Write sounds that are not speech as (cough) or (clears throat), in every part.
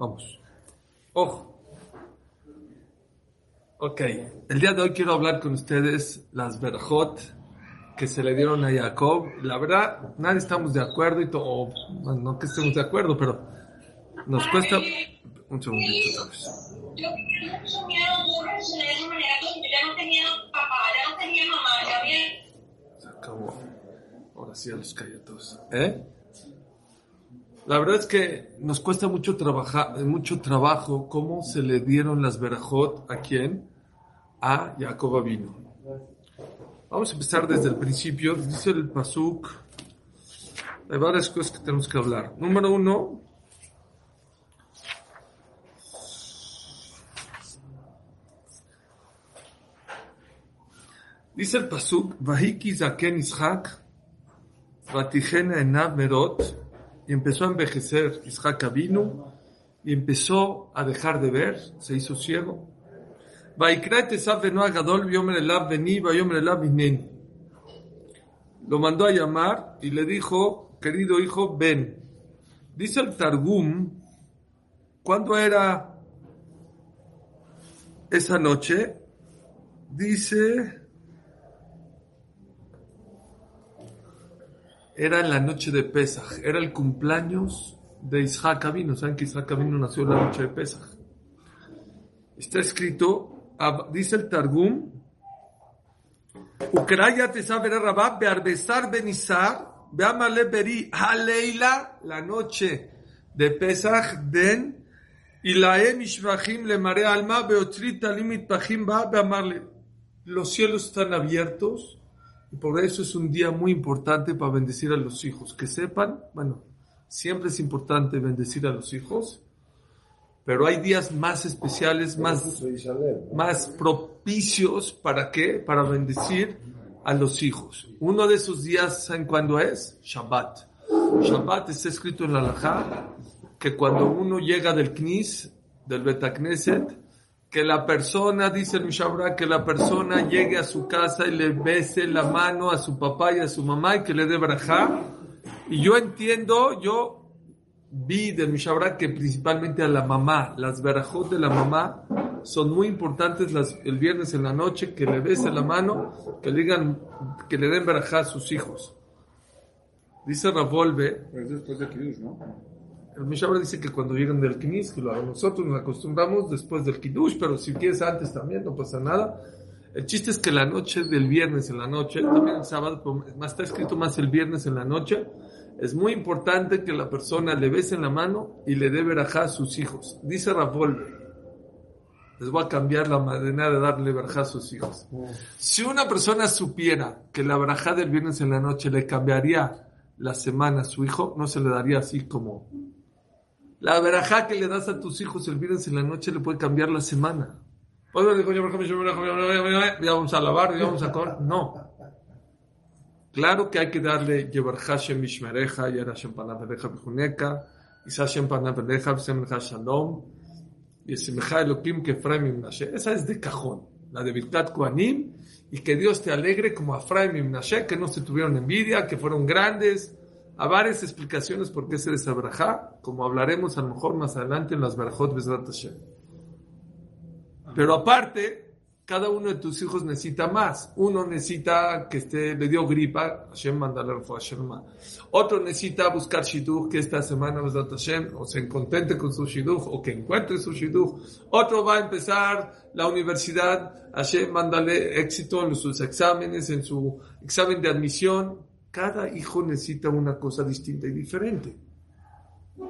Vamos. Ojo. Ok. El día de hoy quiero hablar con ustedes las verjot que se le dieron a Jacob. La verdad, nadie estamos de acuerdo y todo. Bueno, no que estemos de acuerdo, pero nos cuesta. Un segundito. Yo miedo burros de esa manera porque ya no tenía papá, ya no tenía mamá, ya había... Se acabó. Ahora sí a los todos. ¿Eh? La verdad es que nos cuesta mucho trabajar, mucho trabajo cómo se le dieron las verajot a quién? A Jacob vino. Vamos a empezar desde el principio. Dice el Pasuk. Hay varias cosas que tenemos que hablar. Número uno. Dice el Pasuk, Vahiki Zaken Ishak, Vatijena Enab Merot, y empezó a envejecer Ishak vino, y empezó a dejar de ver, se hizo ciego. Lo mandó a llamar y le dijo, querido hijo, ven. Dice el Targum, ¿cuándo era esa noche? Dice, era en la noche de Pesach, era el cumpleaños de Isaac Abino. ¿Saben que Isaac Abino nació en la noche de Pesach? Está escrito, dice el Targum, Ucraya te sabe Rabab, Bearbesar Benizar, Beamale Beri, Haleila, la noche de Pesach, Den, y la Mishvachim le mare alma, Beotrit Talimit Pachim Ba, Beamarle. Los cielos están abiertos y por eso es un día muy importante para bendecir a los hijos. Que sepan, bueno, siempre es importante bendecir a los hijos, pero hay días más especiales, más, más propicios para qué? Para bendecir a los hijos. Uno de esos días, ¿saben cuándo es? Shabbat. Shabbat está escrito en la Lajá que cuando uno llega del Knis, del Betacneset, que la persona, dice el Mishabra, que la persona llegue a su casa y le bese la mano a su papá y a su mamá y que le dé braja. Y yo entiendo, yo vi del Mishabra que principalmente a la mamá, las verajot de la mamá son muy importantes el viernes en la noche, que le bese la mano, que le digan, que le den braja a sus hijos. Dice Ravolve. ¿no? El Mishabra dice que cuando llegan del Knis, que lo hagan nosotros, nos acostumbramos después del Kiddush, pero si quieres antes también, no pasa nada. El chiste es que la noche del viernes en la noche, también el sábado, más está escrito más el viernes en la noche, es muy importante que la persona le bese en la mano y le dé verajá a sus hijos. Dice Rafael, les voy a cambiar la manera de darle verajá a sus hijos. Si una persona supiera que la verajá del viernes en la noche le cambiaría la semana a su hijo, no se le daría así como la verajá que le das a tus hijos el viernes en la noche le puede cambiar la semana. Ya vamos a lavar, ya vamos a comer. No. Claro que hay que darle Yevar Hashem Mishmereja, Yer Hashem Panavereja Bijuneka, Isa Hashem Panavereja, Semreja Shalom, y Simcha Elohim Kefraim Imnashe. Esa es de cajón, la de Birkat Koanim, y que Dios te alegre como a Fraim Imnashe, que no se tuvieron envidia, que fueron grandes, a varias explicaciones por qué se desabraja, como hablaremos a lo mejor más adelante en las Barajot Besrat Hashem. Pero aparte, cada uno de tus hijos necesita más. Uno necesita que esté, le dio gripa, Hashem mandale a Hashem. Otro necesita buscar shidduch, que esta semana Besrat Hashem, o se contente con su shidduch, o que encuentre su shidduch. Otro va a empezar la universidad, Hashem mándale éxito en sus exámenes, en su examen de admisión cada hijo necesita una cosa distinta y diferente.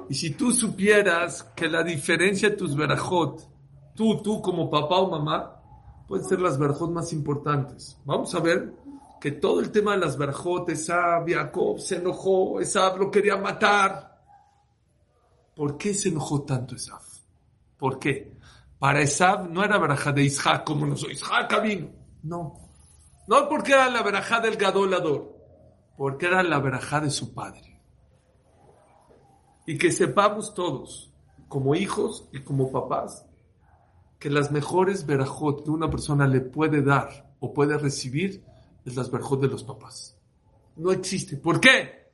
Y si tú supieras que la diferencia de tus verajot, tú, tú como papá o mamá, pueden ser las verajot más importantes. Vamos a ver que todo el tema de las verajot, Esab, Jacob se enojó, Esab lo quería matar. ¿Por qué se enojó tanto Esab? ¿Por qué? Para Esab no era verajá de Isaac como nosotros, Isaac vino. No. No porque era la verajá del gadolador porque era la verajá de su padre. Y que sepamos todos, como hijos y como papás, que las mejores verajot que una persona le puede dar o puede recibir es las verajot de los papás. No existe. ¿Por qué?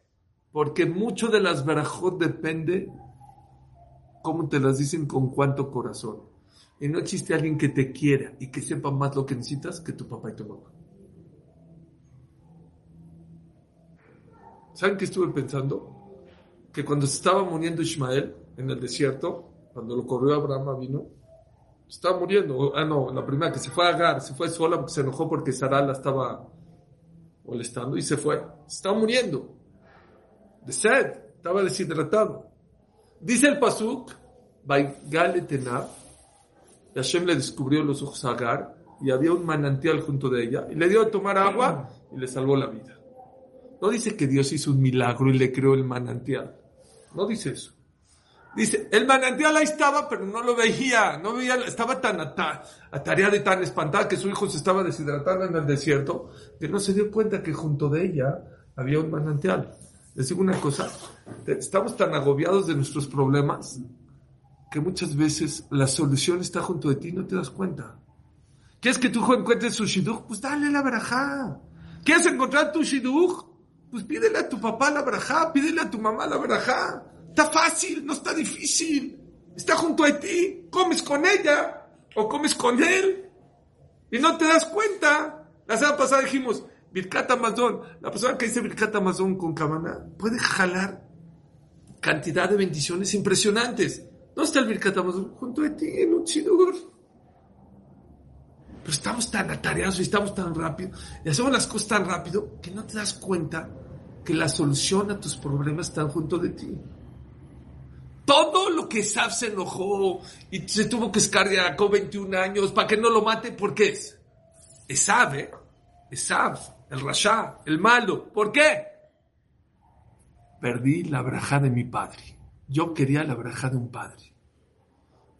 Porque mucho de las verajot depende cómo te las dicen con cuánto corazón. Y no existe alguien que te quiera y que sepa más lo que necesitas que tu papá y tu mamá. ¿Saben qué estuve pensando? Que cuando se estaba muriendo Ismael en el desierto, cuando lo corrió Abraham vino, estaba muriendo. Ah, no, la primera que se fue a Agar, se fue sola porque se enojó porque Sara la estaba molestando y se fue. estaba muriendo. De sed, estaba deshidratado. Dice el Pasuk, Tenab, Hashem le descubrió los ojos a Agar y había un manantial junto de ella y le dio a tomar agua y le salvó la vida. No dice que Dios hizo un milagro y le creó el manantial. No dice eso. Dice, el manantial ahí estaba, pero no lo veía, no veía, estaba tan atareada y tan espantada que su hijo se estaba deshidratando en el desierto, que no se dio cuenta que junto de ella había un manantial. Les digo una cosa, estamos tan agobiados de nuestros problemas que muchas veces la solución está junto de ti y no te das cuenta. ¿Quieres que tu hijo encuentre su shidduch? Pues dale la barajá. ¿Quieres encontrar tu shidduch? Pues pídele a tu papá la barajá, pídele a tu mamá la barajá. Está fácil, no está difícil. Está junto a ti. Comes con ella o comes con él. Y no te das cuenta. La semana pasada dijimos, Birkat Amazon, la persona que dice Birkat Amazon con Kamana puede jalar cantidad de bendiciones impresionantes. ¿Dónde está el Birkat Amazon? Junto a ti, en un. Pero estamos tan atareados y estamos tan rápido y hacemos las cosas tan rápido que no te das cuenta que la solución a tus problemas está junto de ti. Todo lo que Esab se enojó y se tuvo que escargar con 21 años para que no lo mate, ¿por qué es? Esab, ¿eh? Esab, el rasha, el malo. ¿Por qué? Perdí la braja de mi padre. Yo quería la braja de un padre.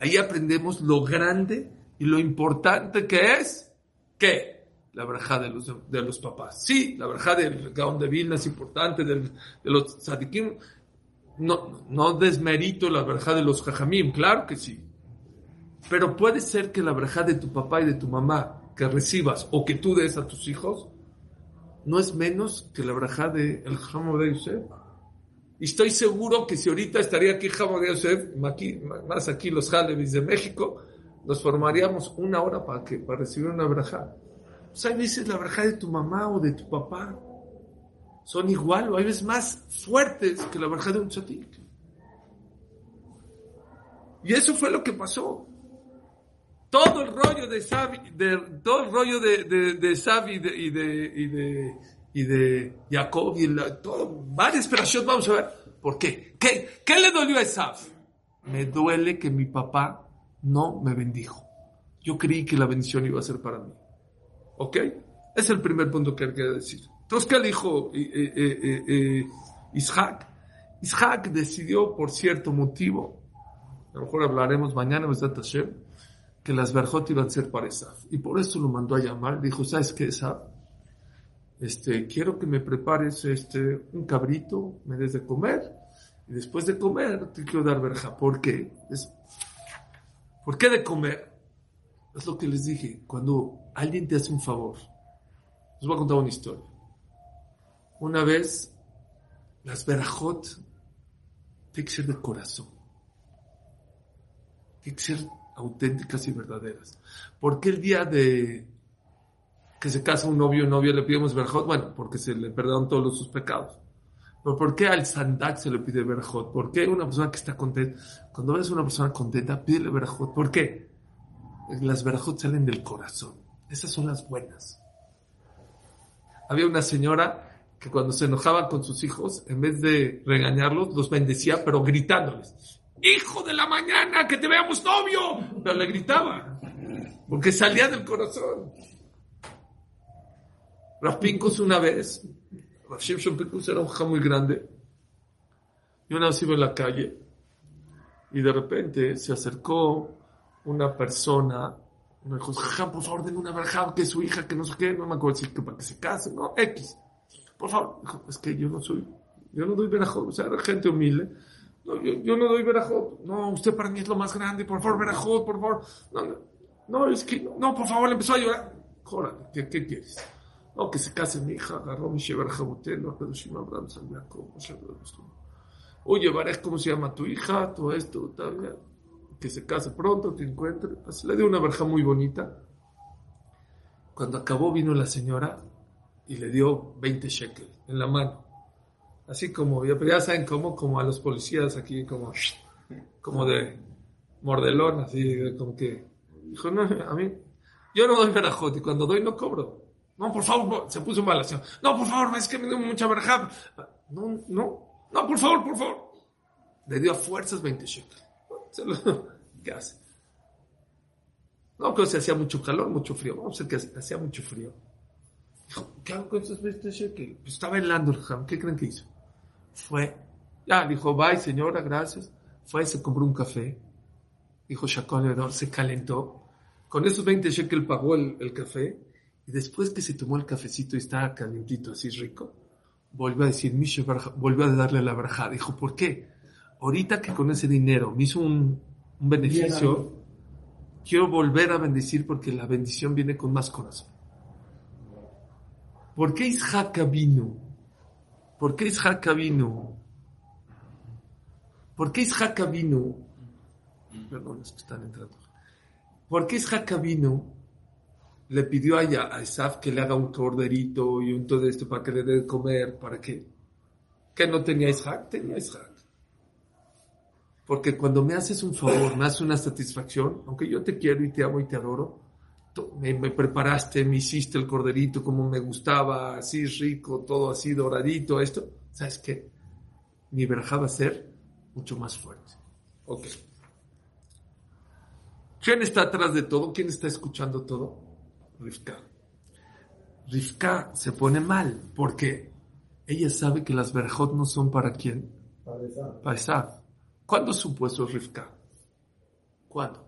Ahí aprendemos lo grande y lo importante que es, ¿qué? La braja de los, de los papás. Sí, la braja del Gaón de Vilna es importante, de los tzadikim, no, no desmerito la verja de los jajamim, claro que sí. Pero puede ser que la verja de tu papá y de tu mamá que recibas o que tú des a tus hijos no es menos que la verja de el Jamo de Yosef. Y estoy seguro que si ahorita estaría aquí Jamo de Yosef, más aquí los Jalevis de México, nos formaríamos una hora para, que, para recibir una verja. O sea, dices la verja de tu mamá o de tu papá son igual o hay veces más fuertes que la verja de un tzadik. Y eso fue lo que pasó. Todo el rollo de Sabi, todo el rollo de, de Sabi y de, y de, y de, y de Jacob y la, todo, varias vamos a ver. ¿Por qué? qué? ¿Qué le dolió a Esaf? Me duele que mi papá no me bendijo. Yo creí que la bendición iba a ser para mí. ¿Ok? Es el primer punto que hay que decir. Entonces, ¿qué dijo eh, eh, eh, Isaac? Isaac decidió por cierto motivo, a lo mejor hablaremos mañana, que las verjot iban a ser para Esaf. Y por eso lo mandó a llamar. Dijo, ¿sabes qué, Esaf? Este, quiero que me prepares este, un cabrito, me des de comer, y después de comer te quiero dar verja. ¿Por qué? Es, ¿Por qué de comer? Es lo que les dije. Cuando alguien te hace un favor, les voy a contar una historia. Una vez, las verajot tienen de corazón. Tienen que ser auténticas y verdaderas. ¿Por qué el día de que se casa un novio o novia le pidemos verajot? Bueno, porque se le perdonan todos sus pecados. ¿Por qué al sandak se le pide verajot? ¿Por qué una persona que está contenta, cuando ves a una persona contenta, pídele verajot? ¿Por qué? Las verajot salen del corazón. Esas son las buenas. Había una señora que cuando se enojaba con sus hijos, en vez de regañarlos, los bendecía, pero gritándoles. Hijo de la mañana, que te veamos novio. Pero le gritaba, porque salía del corazón. Rav una vez, Rav Shimshon era un muy grande, y una vez iba en la calle, y de repente se acercó una persona, me dijo, por favor, denme una verja, que es su hija, que no sé qué, no me acuerdo si que para que se case, no, X. Por favor, es que yo no soy, yo no doy verajot, o sea, gente humilde. No, yo, no doy verajot. No, usted para mí es lo más grande, por favor, verajot, por favor. No, no, es que, no, por favor, le empezó a llorar. Joder, ¿qué, ¿qué, quieres? No, que se case mi hija, agarró mi pero si me Abraham, San Jacob, Oye, Barej, ¿cómo se llama tu hija? Todo esto, tal, que se case pronto, que encuentre. Así le dio una verja muy bonita. Cuando acabó vino la señora y le dio 20 shekels en la mano. Así como, ya, ya saben cómo, como a los policías aquí, como, como de mordelón, así, como que, dijo, no, a mí, yo no doy verajot y cuando doy no cobro. No, por favor, se puso mal así. No, por favor, es que me dio mucha verajá. No, no, no, por favor, por favor. Le dio a fuerzas 20 shekels. (laughs) ¿Qué hace? No, que se hacía mucho calor, mucho frío. Vamos a ver que hacía mucho frío. Dijo, ¿qué hago con esos 20 shekels? Pues estaba helando el jam. ¿Qué creen que hizo? Fue, ya, dijo, bye señora, gracias. Fue, se compró un café. Dijo Shakon se calentó. Con esos 20 shekels pagó el, café. Y después que se tomó el cafecito y estaba calientito, así rico, volvió a decir, Mishe volvió a darle la braja. Dijo, ¿por qué? Ahorita que con ese dinero me hizo un, un beneficio, quiero volver a bendecir porque la bendición viene con más corazón. ¿Por qué Isaac vino? ¿Por qué Isaac vino? ¿Por qué Isaac vino? Perdón, es que están entrando. ¿Por qué Isaac vino? Le pidió a, a Isaac que le haga un corderito y un todo esto para que le dé de comer, para que, que no tenía Isaac, tenía Isaac. Porque cuando me haces un favor, me haces una satisfacción, aunque yo te quiero y te amo y te adoro, me, me, preparaste, me hiciste el corderito como me gustaba, así rico, todo así doradito, esto, ¿sabes qué? Mi verja va a ser mucho más fuerte. Ok. ¿Quién está atrás de todo? ¿Quién está escuchando todo? Rivka. Rivka se pone mal porque ella sabe que las verjot no son para quién? Para Esaf. ¿Cuándo supo eso Rivka? ¿Cuándo?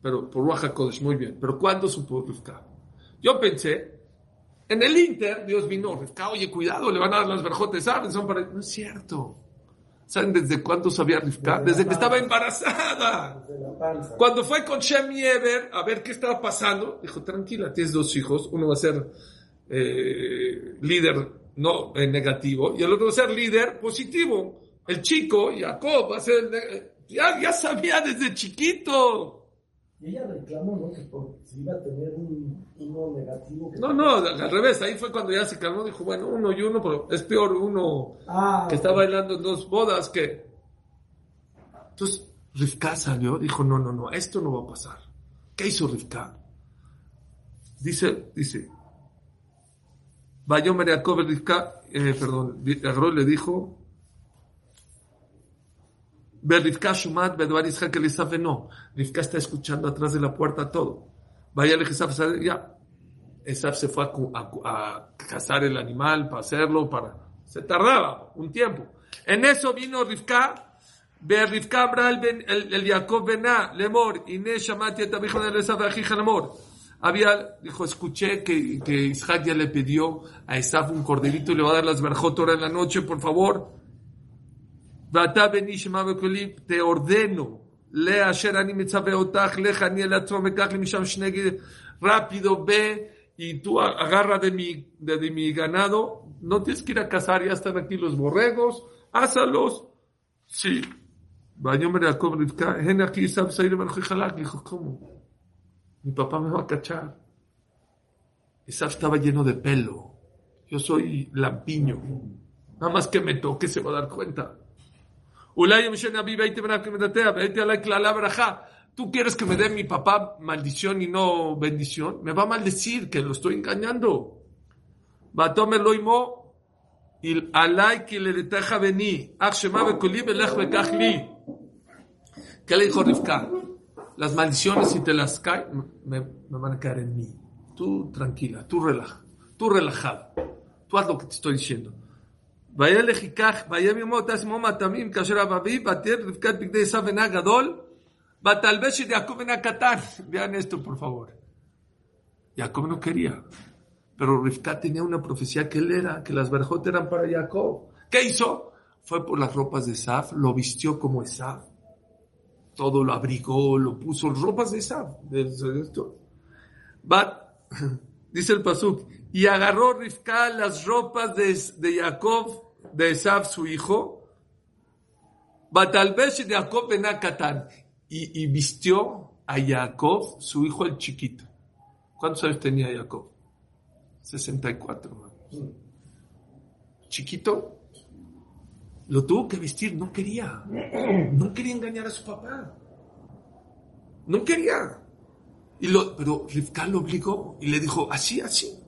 pero por Ruach Kodesh, muy bien. Pero ¿cuándo supo Rivka? Yo pensé, en el Inter, Dios vino, Rivka, oye, cuidado, le van a dar las verjotes, ¿saben? Son para... No es cierto. ¿Saben desde cuándo sabía Rivka? Desde, que estaba embarazada. Cuando fue con Shem Eber a ver qué estaba pasando, dijo, tranquila, tienes dos hijos, uno va a ser eh, líder no eh, negativo y el otro va a ser líder positivo. El chico, Jacob, va a ser... Ya, ya sabía desde chiquito. Y ella reclamó, ¿no? Que por, si iba a tener un, uno negativo. no, no, al revés. Ahí fue cuando ya se calmó. Dijo, bueno, uno y uno, pero es peor uno ah, que está bailando en dos bodas que. Entonces, Rivka salió, dijo, no, no, no, esto no va a pasar. ¿Qué hizo Rivka? Dice, dice. Vayó María Rivka, eh, perdón, le dijo, Rivka Shumat, Bedvar Isaac el no. Rivka está escuchando atrás de la puerta todo. Vaya el ya. Esaf se fue a, cazar el animal, para hacerlo, para... Se tardaba un tiempo. En eso vino Rivka, Abral el, el Jacob Bená, Lemor, Inés Shamati et Abijo de Esaf Ajija Lemor. Había, dijo, escuché que, que Isaac ya le pidió a Esaf un corderito y le va a dar las verjotoras en la noche, por favor te ordeno, lea rápido ve y tú agarra de mi, de, mi ganado, no tienes que ir a cazar, ya están aquí los borregos, házalos. Sí. Dijo, ¿cómo? Mi papá me va a cachar. Isaf estaba lleno de pelo. Yo soy lampiño. Nada más que me toque se va a dar cuenta. Tú quieres que me dé mi papá maldición y no bendición. Me va a maldecir que lo estoy engañando. y alay que le deja venir. ¿Qué le dijo Rivka? Las maldiciones, si te las caen, me, me, van a caer en mí. Tú tranquila, tú relaja, tú relajado. Tú haz lo que te estoy diciendo. וילך ייקח, ויביא מות עצמו מטעמים כאשר אביו, ותהיה רבקת בגדי עשיו בנה גדול, ותלבש את יעקב בנה קטן. Vean esto, por favor. Jacob no quería. Pero Rivka tenía una profecía que él era, que las verjot eran para Jacob. ¿Qué hizo? Fue por las ropas de Esaf, lo vistió como Esaf. todo lo abrigó, lo puso ropas de Esaf. (clears throat) dice el Pasuk, y agarró Rivka las ropas de, de Jacob de Esaf, su hijo, Batalbesh de Jacob ben Akatán. Y, y vistió a Jacob, su hijo el chiquito. ¿Cuántos años tenía Jacob? 64. hermano. Chiquito. Lo tuvo que vestir, no quería. No quería engañar a su papá. No quería. Y lo, pero Rivka lo obligó y le dijo, así, así.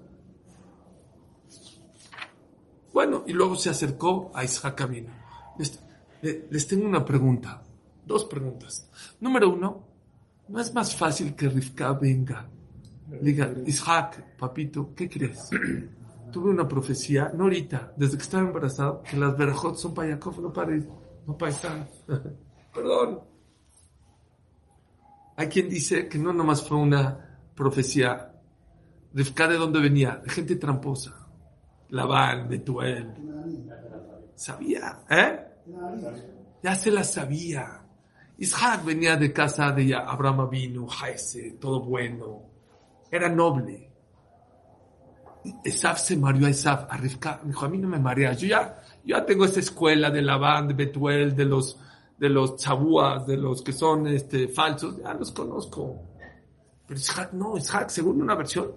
Bueno, y luego se acercó a Isaac Avinu. Les, le- les tengo una pregunta, dos preguntas. Número uno, ¿no es más fácil que Rivka venga? Diga, Isaac, papito, ¿qué crees? Tuve una profecía, no ahorita, desde que estaba embarazado, que las verajot son para Jacob, no para, no para. (laughs) Perdón. Hay quien dice que no nomás fue una profecía. Rivka de dónde venía? De gente tramposa. Labán, Betuel. Sabía, ¿eh? Ya se la sabía. Isaac venía de casa de Abraham vino, Jaese, todo bueno. Era noble. Esaf se mareó a Esaf, a Rivka. Dijo, a mí no me marea. Yo ya, yo ya tengo esta escuela de Labán, de Betuel, de los, de los chabúas, de los que son este, falsos. Ya los conozco. Pero Isaac no, Isaac, según una versión,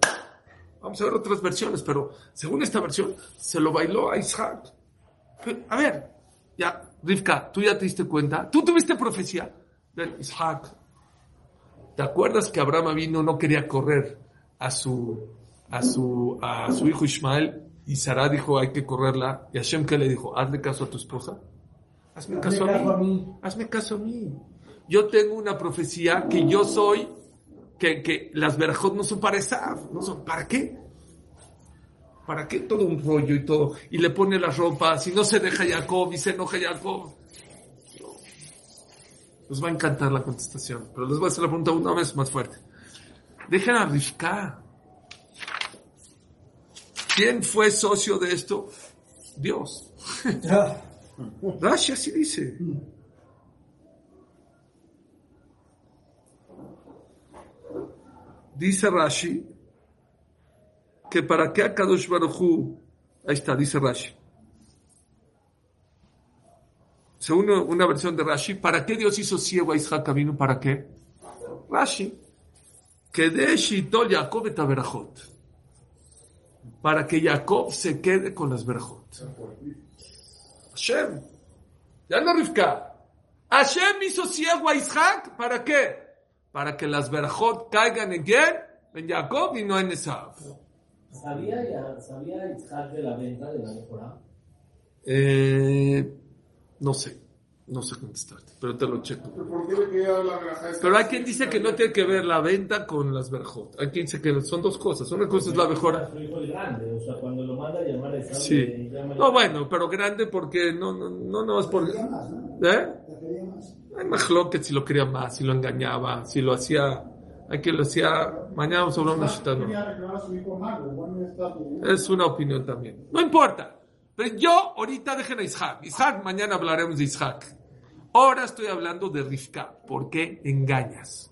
vamos a ver otras versiones, pero según esta versión, se lo bailó a Isaac. Pero, a ver, ya, Rivka, tú ya te diste cuenta, tú tuviste profecía. Ven, Isaac, ¿te acuerdas que Abraham vino, no quería correr a su, a su, a su hijo Ismael? Y Sara dijo, hay que correrla. Y Hashem, ¿qué le dijo? Hazle caso a tu esposa. Hazme caso, Hazme caso a, a mí. mí. Hazme caso a mí. Yo tengo una profecía que yo soy, que, que las verajot no son para Esaf, no son, ¿para qué? ¿Para qué todo un rollo y todo? Y le pone la ropa, si no se deja Jacob y se enoja Jacob. Les va a encantar la contestación, pero les voy a hacer la pregunta una vez más fuerte. Dejen a Rivka. ¿Quién fue socio de esto? Dios. (laughs) Rashi así dice. Dice Rashi que para qué a Kadosh Baruj Hu- ahí está, dice Rashi. Según una versión de Rashi, ¿para qué Dios hizo ciego a Isaac Avinu? ¿Para qué? Rashi. Que de Shitol Jacob et. Para que Jacob se quede con las verajot. Hashem. Ya no Rivka. Hashem hizo ciego a Isaac. ¿Para qué? Para que las verajot caigan en quién? En Jacob y no en Esav. ¿Sabía, ya, ¿Sabía Isaac de la venta de la mejora? Eh, no sé. No sé contestarte, pero te lo checo. ¿Por qué le la? Pero hay quien dice que no tiene que ver la venta con las verajot. Hay quien dice que son dos cosas. Una cosa es la mejora. Grande, o sea, cuando lo manda a llamar Sí. No, bueno, pero grande porque no, no, no, no es por... Quería más, ¿no? ¿Eh? La quería más. Hay más que si lo quería más, si lo engañaba, si lo hacía, hay que lo hacía, mañana vamos a hablar de una cita, ¿no? Quería reclamar a su hijo mago. Bueno, está tu- Es una opinión también. No importa. Pero yo ahorita dejen a Isaac. Isaac, mañana hablaremos de Isaac. Ahora estoy hablando de Rivka. ¿Por qué engañas?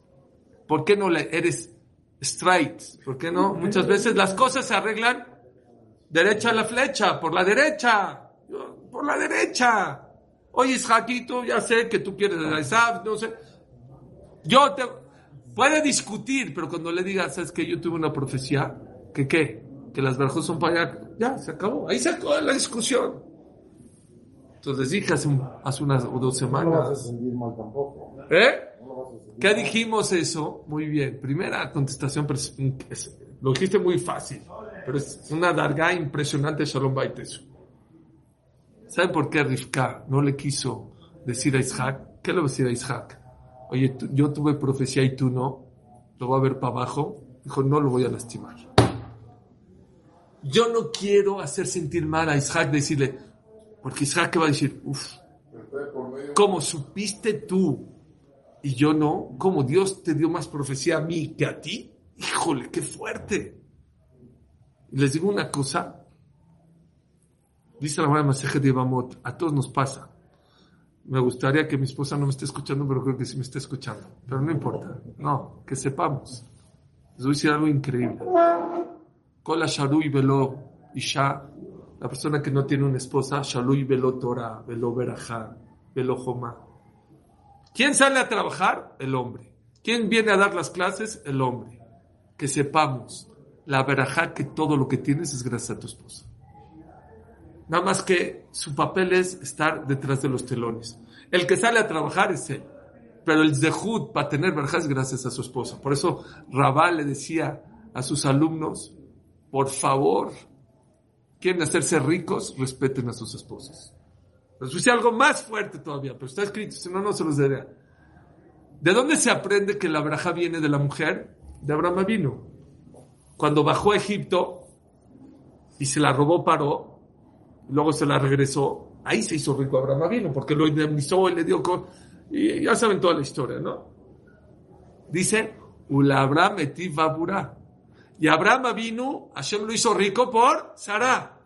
¿Por qué no eres straight? ¿Por qué no? Muchas veces las cosas se arreglan derecha a la flecha, por la derecha, por la derecha. Oye, Isaaquito, ya sé que tú quieres a Isaac, no sé. Yo te... Puede discutir, pero cuando le digas, ¿sabes que Yo tuve una profecía, que qué? Que las verjas son para allá. Ya, se acabó. Ahí se acabó la discusión. Entonces dije hace, un- hace unas o dos No lo vas a semanas. sentir mal tampoco. ¿Eh? ¿Qué dijimos eso? Muy bien. Primera contestación, pero es- es- lo dijiste muy fácil, pero es una darga impresionante Shalom Baitesu. ¿Saben por qué Rivka no le quiso decir a Isaac? ¿Qué le va a decir a Isaac? Oye, tú- yo tuve profecía y tú no. Lo va a ver para abajo. Dijo, no lo voy a lastimar. Yo no quiero hacer sentir mal a Isaac, decirle, porque Isaac va a decir, uff. ¿Cómo supiste tú y yo no? ¿Cómo Dios te dio más profecía a mí que a ti? Híjole, qué fuerte. Les digo una cosa. Dice la Gemara Maseje de Bamot, a todos nos pasa. Me gustaría que mi esposa no me esté escuchando, pero creo que sí me está escuchando. Pero no importa. No, que sepamos. Les voy a decir algo increíble. Kola Sharui Velo Isha, la persona que no tiene una esposa, Shalui Velo Torah, Velo Berajá, velojoma. ¿Quién sale a trabajar? El hombre. ¿Quién viene a dar las clases? El hombre. Que sepamos la verajá que todo lo que tienes es gracias a tu esposa. Nada más que su papel es estar detrás de los telones. El que sale a trabajar es él. Pero el zehut para tener verajá es gracias a su esposa. Por eso Rabá le decía a sus alumnos, por favor, quieren hacerse ricos, respeten a sus esposas. Les dice algo más fuerte todavía, pero está escrito, si no, no se los diré. ¿De dónde se aprende que la braja viene de la mujer? De Abraham vino. Cuando bajó a Egipto y se la robó Paró, luego se la regresó, ahí se hizo rico Abraham vino, porque lo indemnizó y le dio... co- Y ya saben toda la historia, ¿no? Dice, Ulabra metí babura. Y Abraham vino, Hashem lo hizo rico por Sara.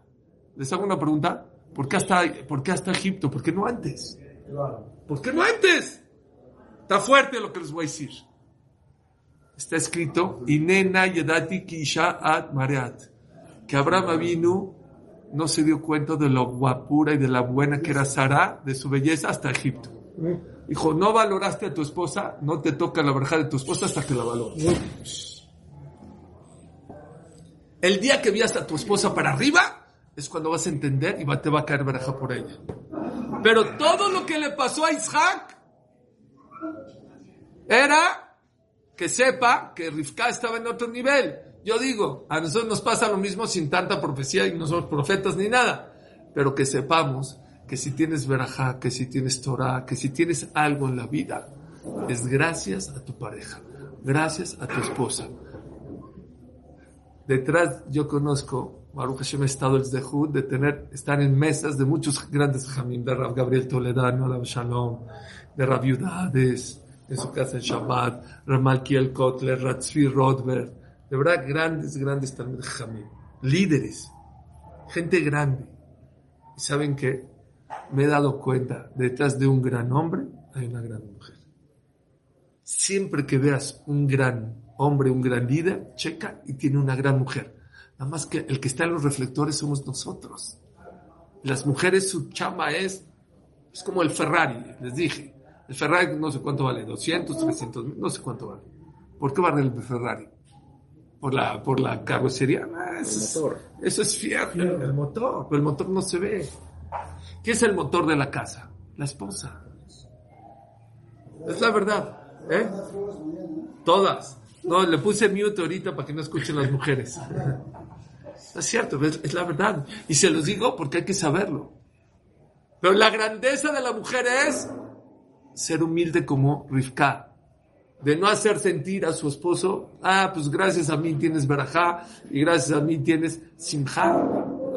Les hago una pregunta. ¿Por qué hasta, por qué hasta Egipto? ¿Por qué no antes? ¿Por qué no antes? Está fuerte lo que les voy a decir. Está escrito, Inena yedati kisha ad mareat. Que Abraham vino, no se dio cuenta de lo guapura y de la buena que era Sara, de su belleza hasta Egipto. Dijo, no valoraste a tu esposa, no te toca la verja de tu esposa hasta que la valores. El día que veas a tu esposa para arriba, es cuando vas a entender y va, te va a caer verja por ella. Pero todo lo que le pasó a Isaac era que sepa que Rivka estaba en otro nivel. Yo digo, a nosotros nos pasa lo mismo sin tanta profecía y no somos profetas ni nada. Pero que sepamos que si tienes verajá, que si tienes Torah, que si tienes algo en la vida, es gracias a tu pareja, gracias a tu esposa. Detrás yo conozco, Baruch Hashem, he estado el Zehut de tener, estar en mesas de muchos grandes jamín, de Rab Gabriel Toledano, Rab Shalom, de Rab Yudades, en su casa en Shabbat, Rab Malkiel Kotler, Ratzvi Rodberg, de verdad grandes, grandes también jamín, líderes, gente grande. ¿Y saben qué? Me he dado cuenta, detrás de un gran hombre hay una gran mujer. Siempre que veas un gran hombre, un gran líder, checa y tiene una gran mujer. Nada más que el que está en los reflectores somos nosotros. Las mujeres, su chama es, es como el Ferrari, les dije. El Ferrari no sé cuánto vale, 200, 300, no sé cuánto vale. ¿Por qué vale el Ferrari? Por la, por la carrocería. Ah, eso, es, eso es fierro, el motor, pero el motor no se ve. ¿Qué es el motor de la casa? La esposa. Es la verdad. ¿eh? Todas. No, le puse mute ahorita para que no escuchen las mujeres. Es cierto, es, es la verdad. Y se los digo porque hay que saberlo. Pero la grandeza de la mujer es ser humilde como Rivka. De no hacer sentir a su esposo, ah, pues gracias a mí tienes verajá y gracias a mí tienes simjá.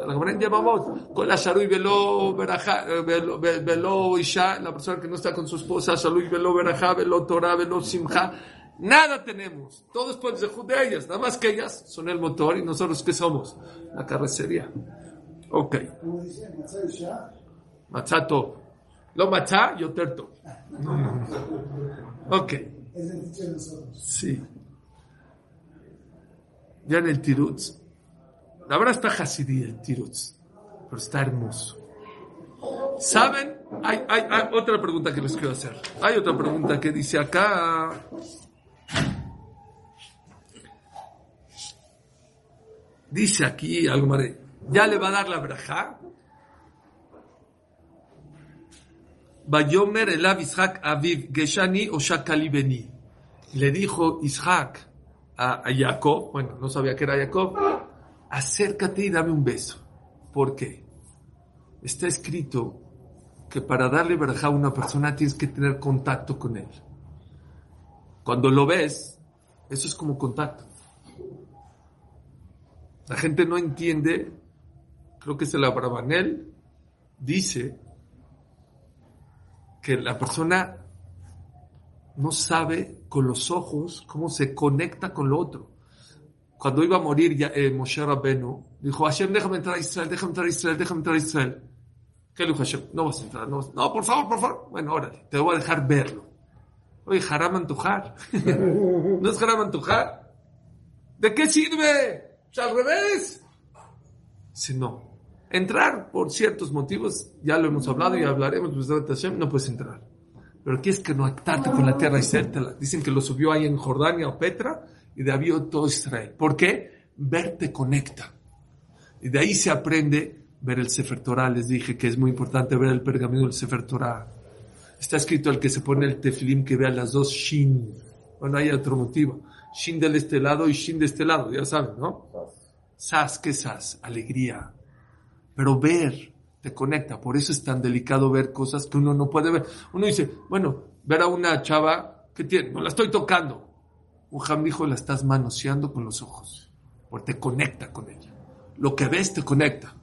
La Yamamot, con la Sharui veló verajá, eh, veló, ve- veló isha, la persona que no está con su esposa, Sharui veló verajá, veló Torah, veló simjá. Nada tenemos. Todo es por el zehut de ellas. Nada más que ellas son el motor y nosotros ¿qué somos? La carrocería. Ok. Top. Lo matzah, yo terto. No, no, no. Ok. es el dicho de nosotros. Sí. Ya en el Tirutz. La verdad está Hasidí el Tirutz. Pero está hermoso. ¿Saben? Hay, hay otra pregunta que les quiero hacer. Hay otra pregunta que dice acá. Dice aquí algo más ¿Ya le va a dar la braja? Bayomer elav Ishak aviv Geshani o. Le dijo Ishak a, Jacob, bueno, no sabía que era Jacob, acércate y dame un beso. ¿Por qué? Está escrito que para darle verajá a una persona tienes que tener contacto con él. Cuando lo ves, eso es como contacto. La gente no entiende, creo que es el Abrabanel, dice que la persona no sabe con los ojos cómo se conecta con lo otro. Cuando iba a morir ya, eh, Moshe Rabbenu, dijo, Hashem, déjame entrar a Israel, déjame entrar a Israel, déjame entrar a Israel. ¿Qué dijo Hashem? No vas a entrar, no, vas- no, por favor, por favor. Bueno, órale, te voy a dejar verlo. Oye, Haram antojar. (laughs) ¿No es Haram antojar? ¿De qué sirve? Es al revés. Dice, no. Entrar por ciertos motivos, ya lo hemos hablado y hablaremos, pues, no puedes entrar. Pero quieres conectarte con la tierra Israel. Dicen que lo subió ahí en Jordania o Petra y de ahí todo Israel. ¿Por qué? Ver te conecta. Y de ahí se aprende ver el Sefer Torah. Les dije que es muy importante ver el pergamino del Sefer Torah. Está escrito el que se pone el tefilim que vea las dos shin. Bueno, hay otro motivo. Shin del este lado y shin de este lado, ya saben, ¿no? Sas, ¿qué sas? Alegría. Pero ver te conecta. Por eso es tan delicado ver cosas que uno no puede ver. Uno dice, bueno, ver a una chava que tiene, no la estoy tocando. Un jam dijo, la estás manoseando con los ojos. Porque te conecta con ella. Lo que ves te conecta.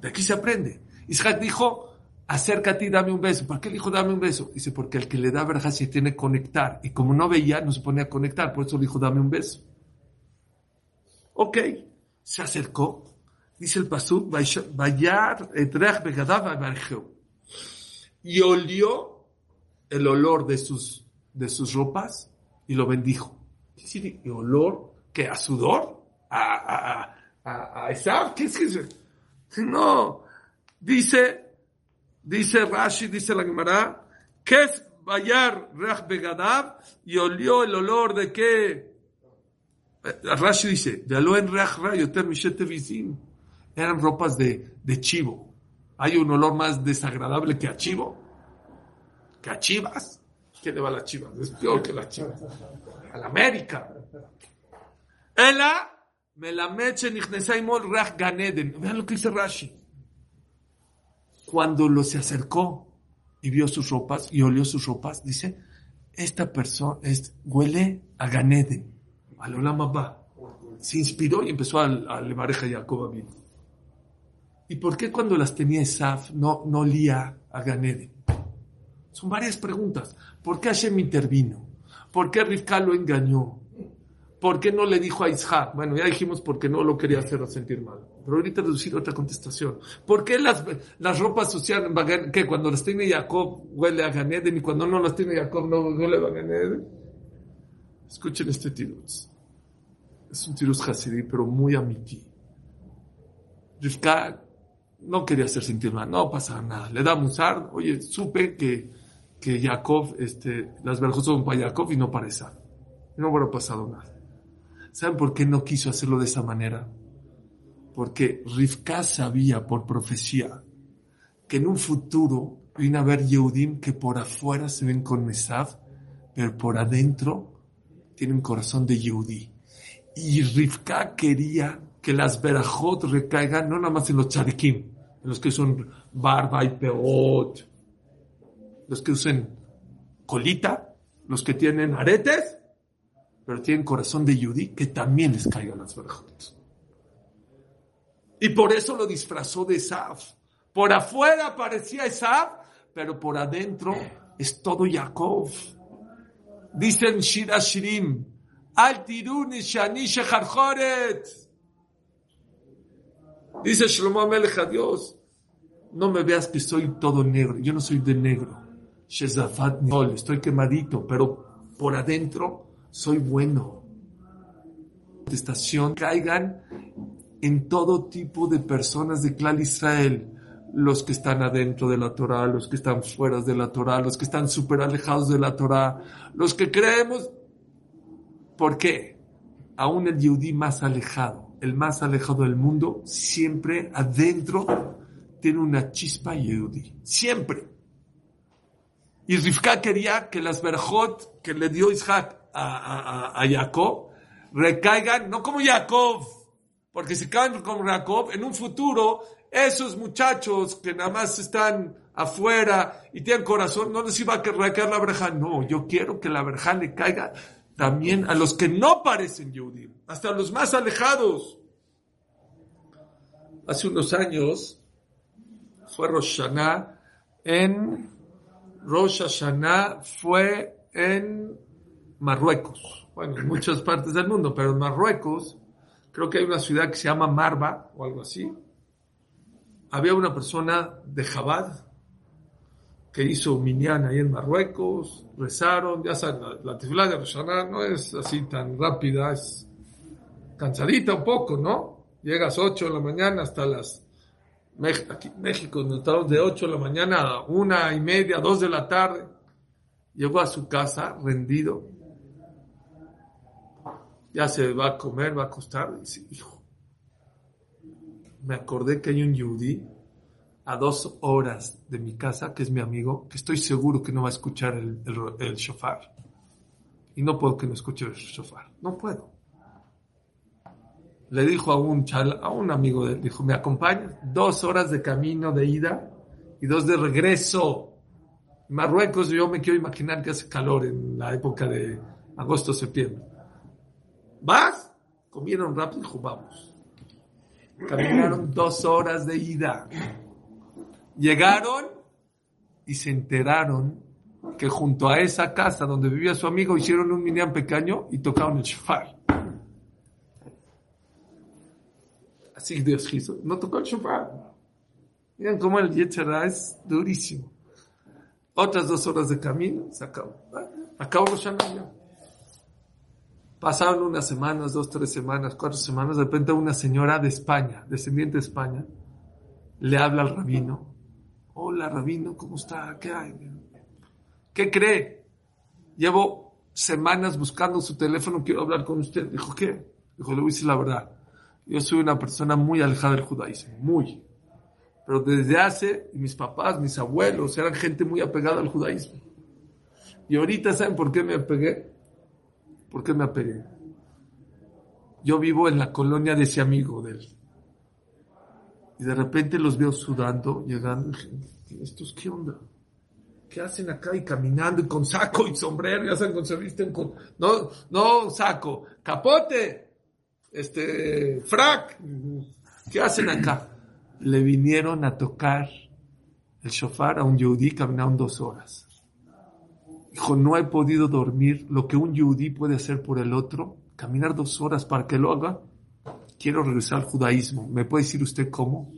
De aquí se aprende. Isaac dijo, acércate y dame un beso. ¿Por qué le dijo dame un beso? Dice, porque el que le da verja se tiene que conectar. Y como no veía, no se pone a conectar. Por eso le dijo dame un beso. Ok, se acercó. Dice el pasú, Bayar y olió el olor de sus, de sus ropas y lo bendijo. ¿Qué? ¿El olor? ¿Qué? ¿A sudor? ¿A, a, a, a Esab? ¿Qué es que No. Dice, dice Rashi, dice la Gemara, que es Bayar Rech Begadav y olió el olor de qué? Rashi dice, de alo en Rech Rayoter Mishete Vizim eran ropas de, de chivo. ¿Hay un olor más desagradable que a chivo? ¿Que a chivas? ¿Qué le va a las chivas? Es peor que las chivas. A la América. Ela me la meche. Vean lo que dice Rashi. Cuando lo se acercó y vio sus ropas y olió sus ropas, dice, esta persona es, huele a Ganeden, al Olam Se inspiró y empezó a, a levareja Jacob. ¿Y por qué cuando las tenía Esaf no, no olía a Ganeden? Son varias preguntas. ¿Por qué Hashem intervino? ¿Por qué Rivka lo engañó? ¿Por qué no le dijo a Isaac? Bueno, ya dijimos porque no lo quería hacer sentir mal. Pero ahorita reducir otra contestación. ¿Por qué las, las ropas sociales, que cuando las tiene Jacob huele a Ganeden y cuando no las tiene Jacob no huele a Ganeden? Escuchen este tiruz. Es un tiruz hasidí, pero muy amiki. Rivka no quería hacer sentir mal, no pasa nada. Le da musar, oye, supe que, que Jacob, este, las verjas son para Jacob y no para Isaac. No hubiera pasado nada. ¿Saben por qué no quiso hacerlo de esa manera? Porque Rivka sabía por profecía que en un futuro viene a haber Yehudim que por afuera se ven con Mesav, pero por adentro tienen corazón de Yehudí. Y Rivka quería que las verajot recaigan no nada más en los charikim, en los que son barba y peot, los que usen colita, los que tienen aretes, pero tienen corazón de Yudí, que también les caigan las verajot. Y por eso lo disfrazó de Esaf. Por afuera parecía Esaf, pero por adentro es todo Jacob. Dicen Shira Shirim, Al tiruni shani. Dice Shlomo Amelech a Dios, no me veas que soy todo negro, yo no soy de negro. Shezafat estoy quemadito, pero por adentro soy bueno. Contestación, caigan en todo tipo de personas de Clan Israel. Los que están adentro de la Torah, los que están fuera de la Torah, los que están súper alejados de la Torah, los que creemos. ¿Por qué? Aún el Yehudí más alejado, el más alejado del mundo, siempre adentro tiene una chispa Yehudí. Siempre. Y Rivka quería que las verjot que le dio Isaac a, a, a, Jacob recaigan, no como Jacob, porque si caen como Jacob, en un futuro, esos muchachos que nada más están afuera y tienen corazón, no les iba a recaer la verja. No, yo quiero que la verja le caiga también a los que no parecen Yehudim, hasta a los más alejados. Hace unos años fue Rosh Hashanah en Rosh Hashanah fue en Marruecos. Bueno, en muchas partes del mundo, pero en Marruecos creo que hay una ciudad que se llama Marba o algo así. Había una persona de Jabad que hizo minyan ahí en Marruecos, rezaron, ya saben, la, la de no es así tan rápida, es cansadita un poco, ¿no? Llegas 8 de la mañana hasta las Aquí México, nos estamos de 8 de la mañana a una y media, 2 de la tarde. Llegó a su casa rendido. Ya se va a comer, va a acostar. Dice, hijo, me acordé que hay un yudí a dos horas de mi casa, que es mi amigo, que estoy seguro que no va a escuchar el, el, shofar. Y no puedo que no escuche el shofar. No puedo. Le dijo a un, chal, a un amigo dijo, ¿me acompañas? Dos horas de camino de ida y dos de regreso. Marruecos, yo me quiero imaginar que hace calor en la época de agosto, septiembre. ¿Vas? Comieron rápido y dijo, vamos. Caminaron dos horas de ida. Llegaron y se enteraron que junto a esa casa donde vivía su amigo hicieron un minyan pequeño y tocaron el shofar. Así Dios quiso. No tocó el shofar. Miren cómo el Yetzirah es durísimo. Otras dos horas de camino, se acabó. Acabó Rosh Hashanah ya. Pasaron unas semanas, dos, tres semanas, cuatro semanas. De repente una señora de España, descendiente de España, le habla al rabino. Hola, rabino, ¿cómo está? ¿Qué hay? ¿Qué cree? Llevo semanas buscando su teléfono, quiero hablar con usted. Dijo, ¿qué? Dijo, le voy a decir la verdad. Yo soy una persona muy alejada del judaísmo, muy. Pero desde hace, mis papás, mis abuelos, eran gente muy apegada al judaísmo. Y ahorita, ¿saben por qué me apegué? ¿Por qué me apegué? Yo vivo en la colonia de ese amigo de él. Y de repente los veo sudando, llegando. y ¿Estos qué onda? ¿Qué hacen acá? Y caminando y con saco y sombrero, ya saben, con se visten con. No, no saco, capote, este, frac. ¿Qué hacen acá? Le vinieron a tocar el shofar a un yudí, caminaron dos horas. Dijo, no he podido dormir. Lo que un yudí puede hacer por el otro, caminar dos horas para que lo haga. Quiero regresar al judaísmo. ¿Me puede decir usted cómo?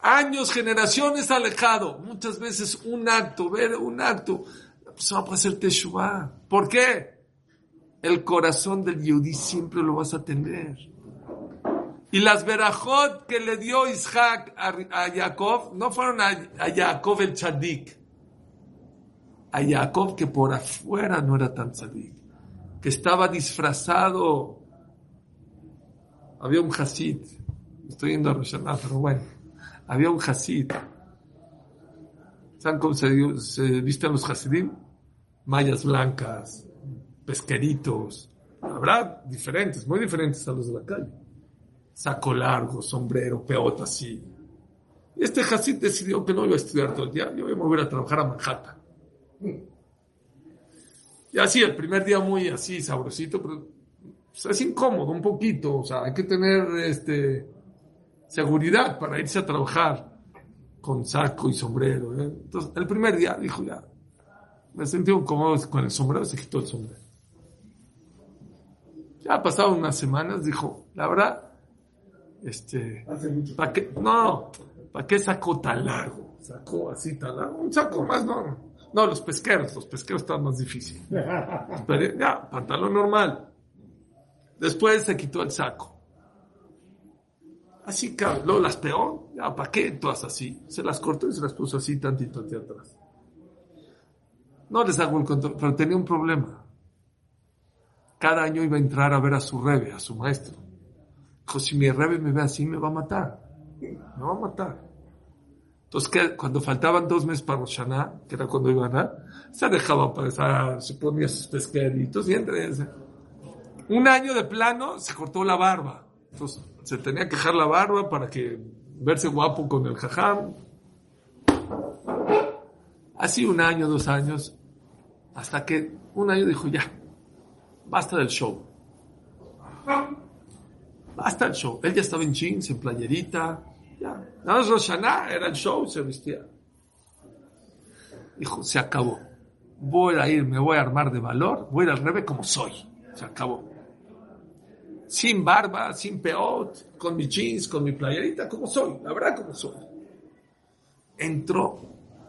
Años, generaciones alejado. Muchas veces un acto, ver un acto. La persona puede hacer teshuvah. ¿Por qué? El corazón del yudí siempre lo vas a tener. Y las verajot que le dio Isaac a, Jacob no fueron a, a Jacob el tzadik. A Jacob que por afuera no era tan tzadik. Que estaba disfrazado. Había un Hasid. Estoy yendo a Roshaná, pero bueno. Había un Hasid. ¿Saben cómo se, se visten los Hasidim? Mallas blancas, pesqueritos. Habrá diferentes, muy diferentes a los de la calle saco largo, sombrero, peota así. Este Hasid decidió que no iba a estudiar todo el día, yo iba a mover a trabajar a Manhattan. Y así, el primer día muy así, sabrosito, pero pues, es incómodo un poquito, o sea, hay que tener este, seguridad para irse a trabajar con saco y sombrero. ¿eh? Entonces, el primer día dijo ya, me sentí incómodo con el sombrero, se quitó el sombrero. Ya pasado unas semanas, dijo, la verdad, este, ¿para qué? No, ¿para qué sacó tan largo? Sacó así tan largo, un saco más, no. No, los pesqueros, los pesqueros están más difíciles. Pero ya, pantalón normal. Después se quitó el saco. Así que luego las peor, ya, ¿para qué todas así? Se las cortó y se las puso así tantito hacia atrás. No les hago el control, pero tenía un problema. Cada año iba a entrar a ver a su rebe, a su maestro. Dijo, si mi rebe me ve así, me va a matar. Me va a matar. Entonces, cuando faltaban dos meses para Roshaná, que era cuando iban a, se dejaba pasar, se ponía sus pesqueritos y entre. Un año de plano se cortó la barba. Entonces, se tenía que dejar la barba para que verse guapo con el jajam. Así un año, dos años, hasta que un año dijo, ya, basta del show. Basta el show. Él ya estaba en jeans, en playerita. Ya. Nada más Roshaná era el show, se vestía. Dijo, se acabó. Voy a ir, me voy a armar de valor, voy a al revés como soy. Se acabó. Sin barba, sin peot, con mis jeans, con mi playerita, como soy, la verdad como soy. Entró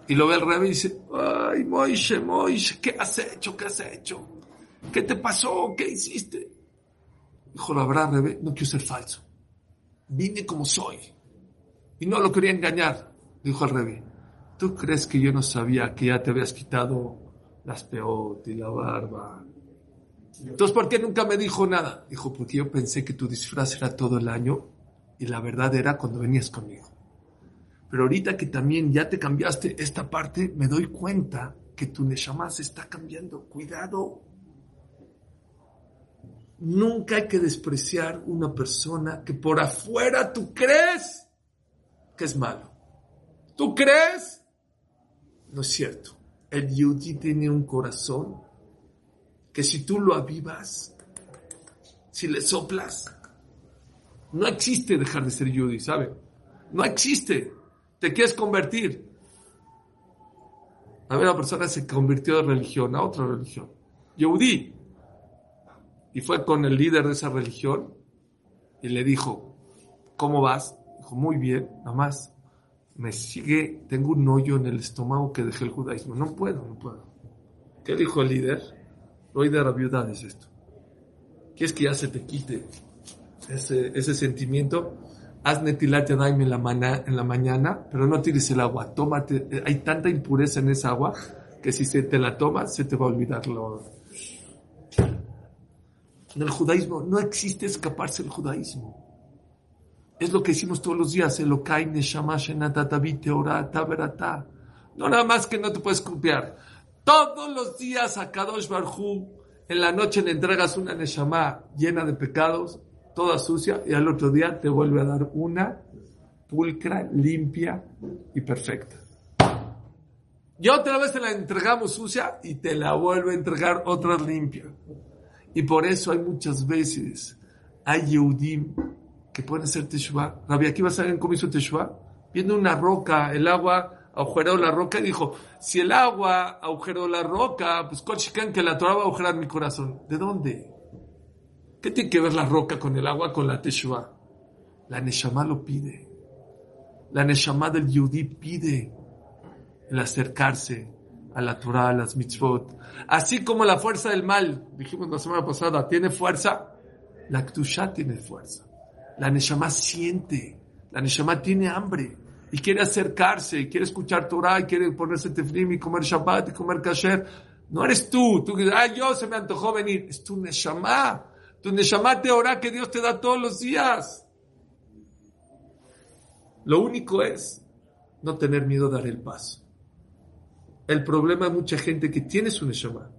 y lo ve al revés y dice, ay, Moishe, Moishe, ¿qué has hecho? ¿Qué has hecho? ¿Qué te pasó? ¿Qué hiciste? Dijo, la verdad, Rebe, no quiero ser falso. vine como soy. Y no lo quería engañar, dijo el rey. ¿Tú crees que yo no sabía que ya te habías quitado las peotas y la barba? Entonces, ¿por qué nunca me dijo nada? Dijo, porque yo pensé que tu disfraz era todo el año y la verdad era cuando venías conmigo. Pero ahorita que también ya te cambiaste esta parte, me doy cuenta que tu Neshama se está cambiando. Cuidado. Nunca hay que despreciar una persona que por afuera tú crees es malo. ¿Tú crees? No es cierto. El Yudi tiene un corazón que si tú lo avivas, si le soplas, no existe dejar de ser Yudi, ¿sabe? No existe. Te quieres convertir. A la persona se convirtió de religión a otra religión. Yehudi. Y fue con el líder de esa religión y le dijo, ¿cómo vas? Muy bien, nada más. Me sigue, tengo un hoyo en el estómago que dejé el judaísmo. No puedo, no puedo. ¿Qué dijo el líder? Lo de la viuda es esto. ¿Quieres que ya se te quite ese, ese sentimiento? Haz netilat en la, mana- en la mañana, pero no tires el agua. Tómate, eh, hay tanta impureza en esa agua que si se te la tomas, se te va a olvidar lo, en el judaísmo no existe escaparse del judaísmo. Es lo que decimos todos los días. No nada más que no te puedes copiar. Todos los días a Kadosh Barhu, en la noche le entregas una neshama llena de pecados, toda sucia, y al otro día te vuelve a dar una pulcra, limpia y perfecta. Y otra vez te la entregamos sucia y te la vuelve a entregar otra limpia. Y por eso hay muchas veces, hay Yehudim que pueden hacer Teshuvah. Rabbi Akiva, ¿saben cómo hizo Teshuvah? Viendo una roca, el agua agujeró la roca y dijo, si el agua agujeró la roca, pues Kochikan que la Torah va a agujerar mi corazón. ¿De dónde? ¿Qué tiene que ver la roca con el agua, con la Teshuvah? La Neshama lo pide. La Neshama del Yehudí pide el acercarse a la Torah, a las mitzvot. Así como la fuerza del mal, dijimos la semana pasada, tiene fuerza, la Ktusha tiene fuerza. La Neshama siente, la Neshama tiene hambre y quiere acercarse, y quiere escuchar Torah, y quiere ponerse teflim y comer Shabbat y comer kasher. No eres tú, tú dices, ah, yo se me antojó venir. Es tu Neshama. Tu Neshama te ora que Dios te da todos los días. Lo único es no tener miedo a dar el paso. El problema de mucha gente que tiene su Neshama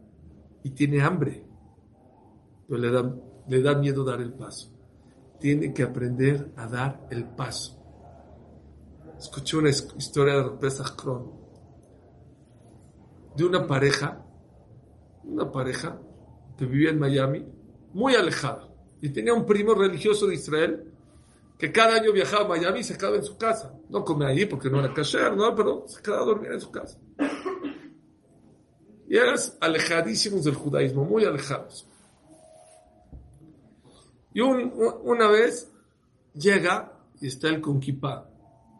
y tiene hambre, pero le da, le da miedo dar el paso. Tiene que aprender a dar el paso. Escuché una his- historia de Pesach Kron de una pareja, una pareja que vivía en Miami, muy alejada, y tenía un primo religioso de Israel que cada año viajaba a Miami y se quedaba en su casa. No comía ahí porque no era kasher, ¿no? Pero se quedaba a dormir en su casa. Y eran alejadísimos del judaísmo, muy alejados. Y un- un- una vez llega y está él con kippah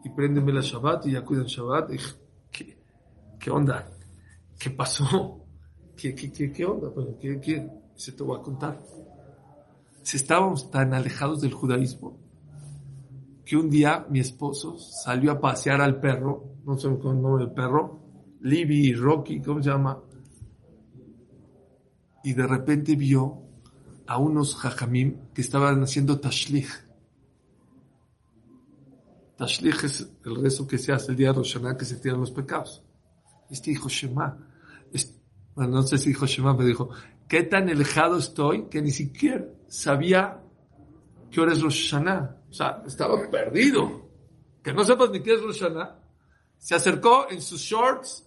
y préndeme la Shabbat y ya cuidan Shabbat. Y ¿qué, qué onda? ¿Qué pasó? ¿Qué, qué, qué, qué onda? Bueno, ¿qué, qué? Se te voy a contar. Si estábamos tan alejados del judaísmo que un día mi esposo salió a pasear al perro, no sé cómo el nombre del perro, Libby Rocky, ¿cómo se llama? Y de repente vio a unos jajamim que estaban haciendo tashlich. Tashlich es el rezo que se hace el día de Rosh Hashanah, que se tiran los pecados. Este dijo Shema. Es- bueno, no sé si dijo Shema, pero dijo, ¿qué tan alejado estoy que ni siquiera sabía qué hora es Rosh Hashanah? O sea, estaba perdido. Que no sepas ni qué es Rosh Hashanah. Se acercó en sus shorts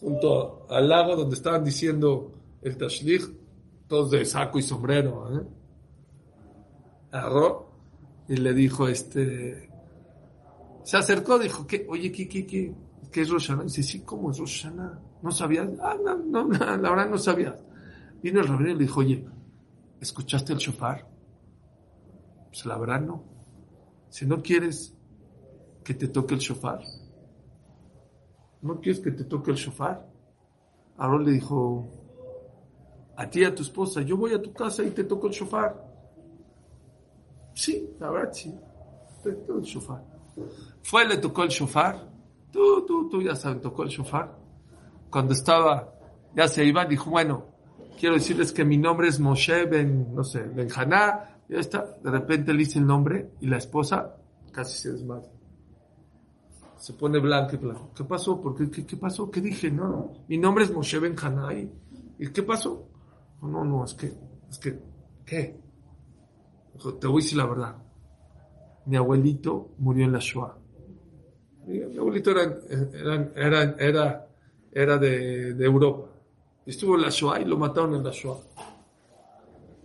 junto al lago donde estaban diciendo el tashlich, todos de saco y sombrero. ¿eh? Agarró y le dijo, este, se acercó, dijo, ¿qué? Oye, ¿qué, qué, qué, qué es Rosh Hashanah? Dice, sí, ¿cómo es Rosh Hashanah? ¿No sabías? Ah, no, no, no, (laughs) la verdad no sabías. Vino el rabino y le dijo, oye, ¿escuchaste el shofar? Pues la verdad no. Si no quieres que te toque el shofar, ¿no quieres que te toque el shofar? Aarón le dijo, a ti y a tu esposa, yo voy a tu casa y te toco el shofar. Sí, la verdad sí. Le tocó el shofar. Fue, le tocó el shofar. Tú, tú, tú ya sabes, tocó el shofar. Cuando estaba, ya se iba, dijo, bueno, quiero decirles que mi nombre es Moshe Ben, no sé, Ben Haná. Ya está. De repente le dice el nombre y la esposa casi se desmaya. Se pone blanca y blanca. ¿Qué pasó? ¿Por qué, qué, pasó? ¿Qué dije? No. Mi nombre es Moshe Ben Haná. ¿Y ¿y qué pasó? No, no, es que, es que, ¿qué? Dijo, te voy a decir la verdad. Mi abuelito murió en la Shoah. Mi, abuelito era, era, era, era, era de, Europa. Estuvo en la Shoah y lo mataron en la Shoah.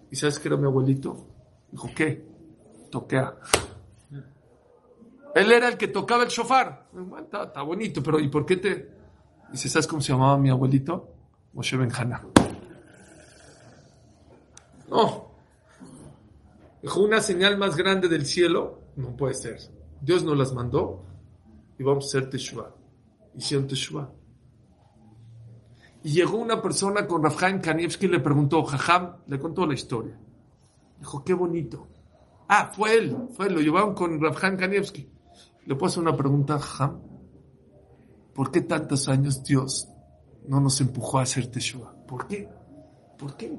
¿Y sabes qué era mi abuelito? Dijo, ¿qué? Toquea. Él era el que tocaba el shofar. Está, está bonito, pero ¿y por qué te...? Dice, ¿sabes cómo se llamaba mi abuelito? Moshe Benjana. No. Dijo, una señal más grande del cielo no puede ser. Dios nos las mandó y vamos a hacer Teshuvah. Hicieron Teshuvah. Y llegó una persona con Rafhaim Kanievski y le preguntó, Jajam, le contó la historia. Dijo, qué bonito. Ah, fue él, fue él, lo llevaron con Rafhaim Kanievski. Le puedo hacer una pregunta, Jajam. ¿Por qué tantos años Dios no nos empujó a hacer Teshuvah? ¿Por qué? ¿Por qué?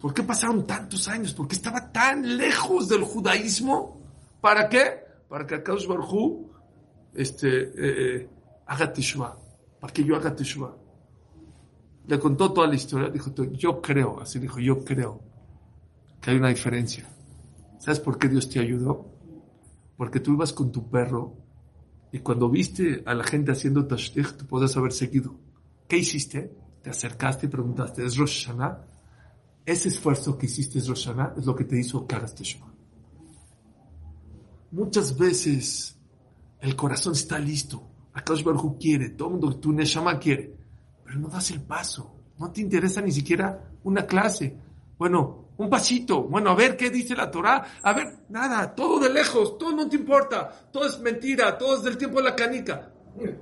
¿Por qué pasaron tantos años? ¿Por qué estaba tan lejos del judaísmo? ¿Para qué? Para que Akadosh Baruj Hu, este, eh, eh, haga Teshuvah. Para que yo haga Teshuvah. Le contó toda la historia. Dijo, yo creo, así dijo, yo creo que hay una diferencia. ¿Sabes por qué Dios te ayudó? Porque tú ibas con tu perro y cuando viste a la gente haciendo tashdih, tú podías haber seguido. ¿Qué hiciste? Te acercaste y preguntaste, ¿es Rosh Hashanah? Ese esfuerzo que hiciste Rosh Hashanah, es lo que te hizo que Teshuvah. Muchas veces el corazón está listo. Akadosh Baruj quiere, todo el mundo, tu Neshama quiere, pero no das el paso. No te interesa ni siquiera una clase. Bueno, un pasito. Bueno, a ver qué dice la Torah. A ver, nada, todo de lejos, todo no te importa. Todo es mentira, todo es del tiempo de la canica.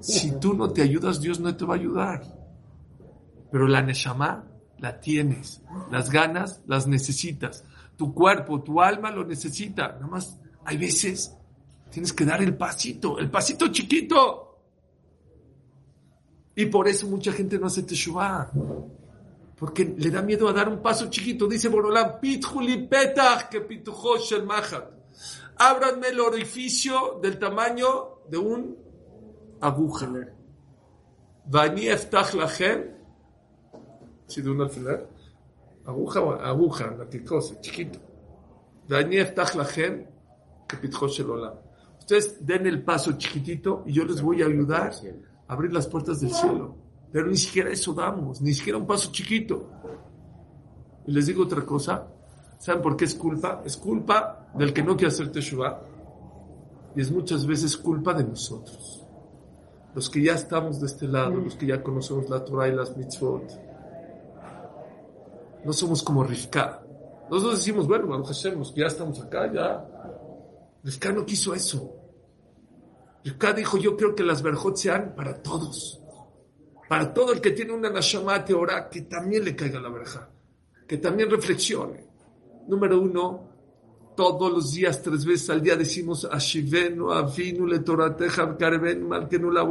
Si tú no te ayudas, Dios no te va a ayudar. Pero la Neshama la tienes. Las ganas las necesitas. Tu cuerpo, tu alma lo necesita. Nada más, hay veces tienes que dar el pasito, el pasito chiquito. Y por eso mucha gente no hace Teshuvah. Porque le da miedo a dar un paso chiquito. Dice Borolam, Pitjuli petach que pitujo shel mahat. Ábranme el orificio del tamaño de un aguja. Vani eftach lachem. Si de un alfiler. Aguja o aguja, la que cose, chiquito. Ustedes den el paso chiquitito y yo les voy a ayudar a abrir las puertas del cielo. Pero ni siquiera eso damos, ni siquiera un paso chiquito. Y les digo otra cosa, ¿saben por qué es culpa? Es culpa del que no quiere hacer Teshuvah y es muchas veces culpa de nosotros. Los que ya estamos de este lado, los que ya conocemos la Torah y las mitzvot. No somos como Rifka. Nosotros decimos, bueno, Baruch Hashem, ya estamos acá, ya. Rifka no quiso eso. Rifka dijo, yo quiero que las verjot sean para todos para todo el que tiene una Nashama Teorá, que también le caiga la verja, que también reflexione. Número uno, todos los días, tres veces al día decimos Ashivenu, Avinu, le Torateja, Malkenu, la.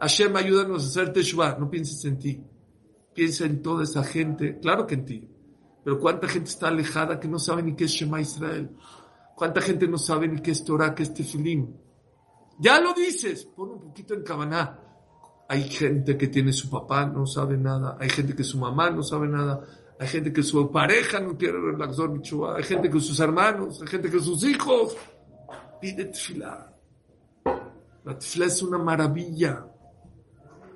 Hashem, ayúdanos a hacer Teshuvah. No pienses en ti. Piensa en toda esa gente. Claro que en ti. Pero cuánta gente está alejada que no sabe ni qué es Shema Israel. Cuánta gente no sabe ni qué es Torah, qué es Tefilim. Ya lo dices. Pon un poquito en Kabaná. Hay gente que tiene su papá, no sabe nada. Hay gente que su mamá no sabe nada. Hay gente que su pareja no quiere relaxar. Hay gente que sus hermanos. Hay gente que sus hijos. Pide tefilá. La tefilá es una maravilla.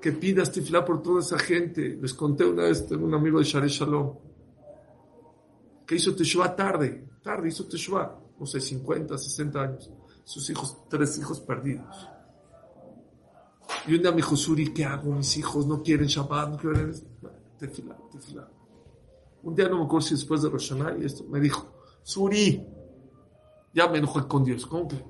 Que pidas tefilá por toda esa gente. Les conté una vez, tengo un amigo de Share Shalom. Que hizo teshuvah tarde. Tarde hizo teshuvah. No sé, 50, 60 años. Sus hijos, tres hijos perdidos. Y un día me dijo, Suri, ¿qué hago? Mis hijos no quieren Shabbat, no quieren... Tefilá, tefilá. Un día no me acuerdo si después de Rosh Hashanah y esto, me dijo, Suri, ya me enojé con Dios. ¿Cómo que?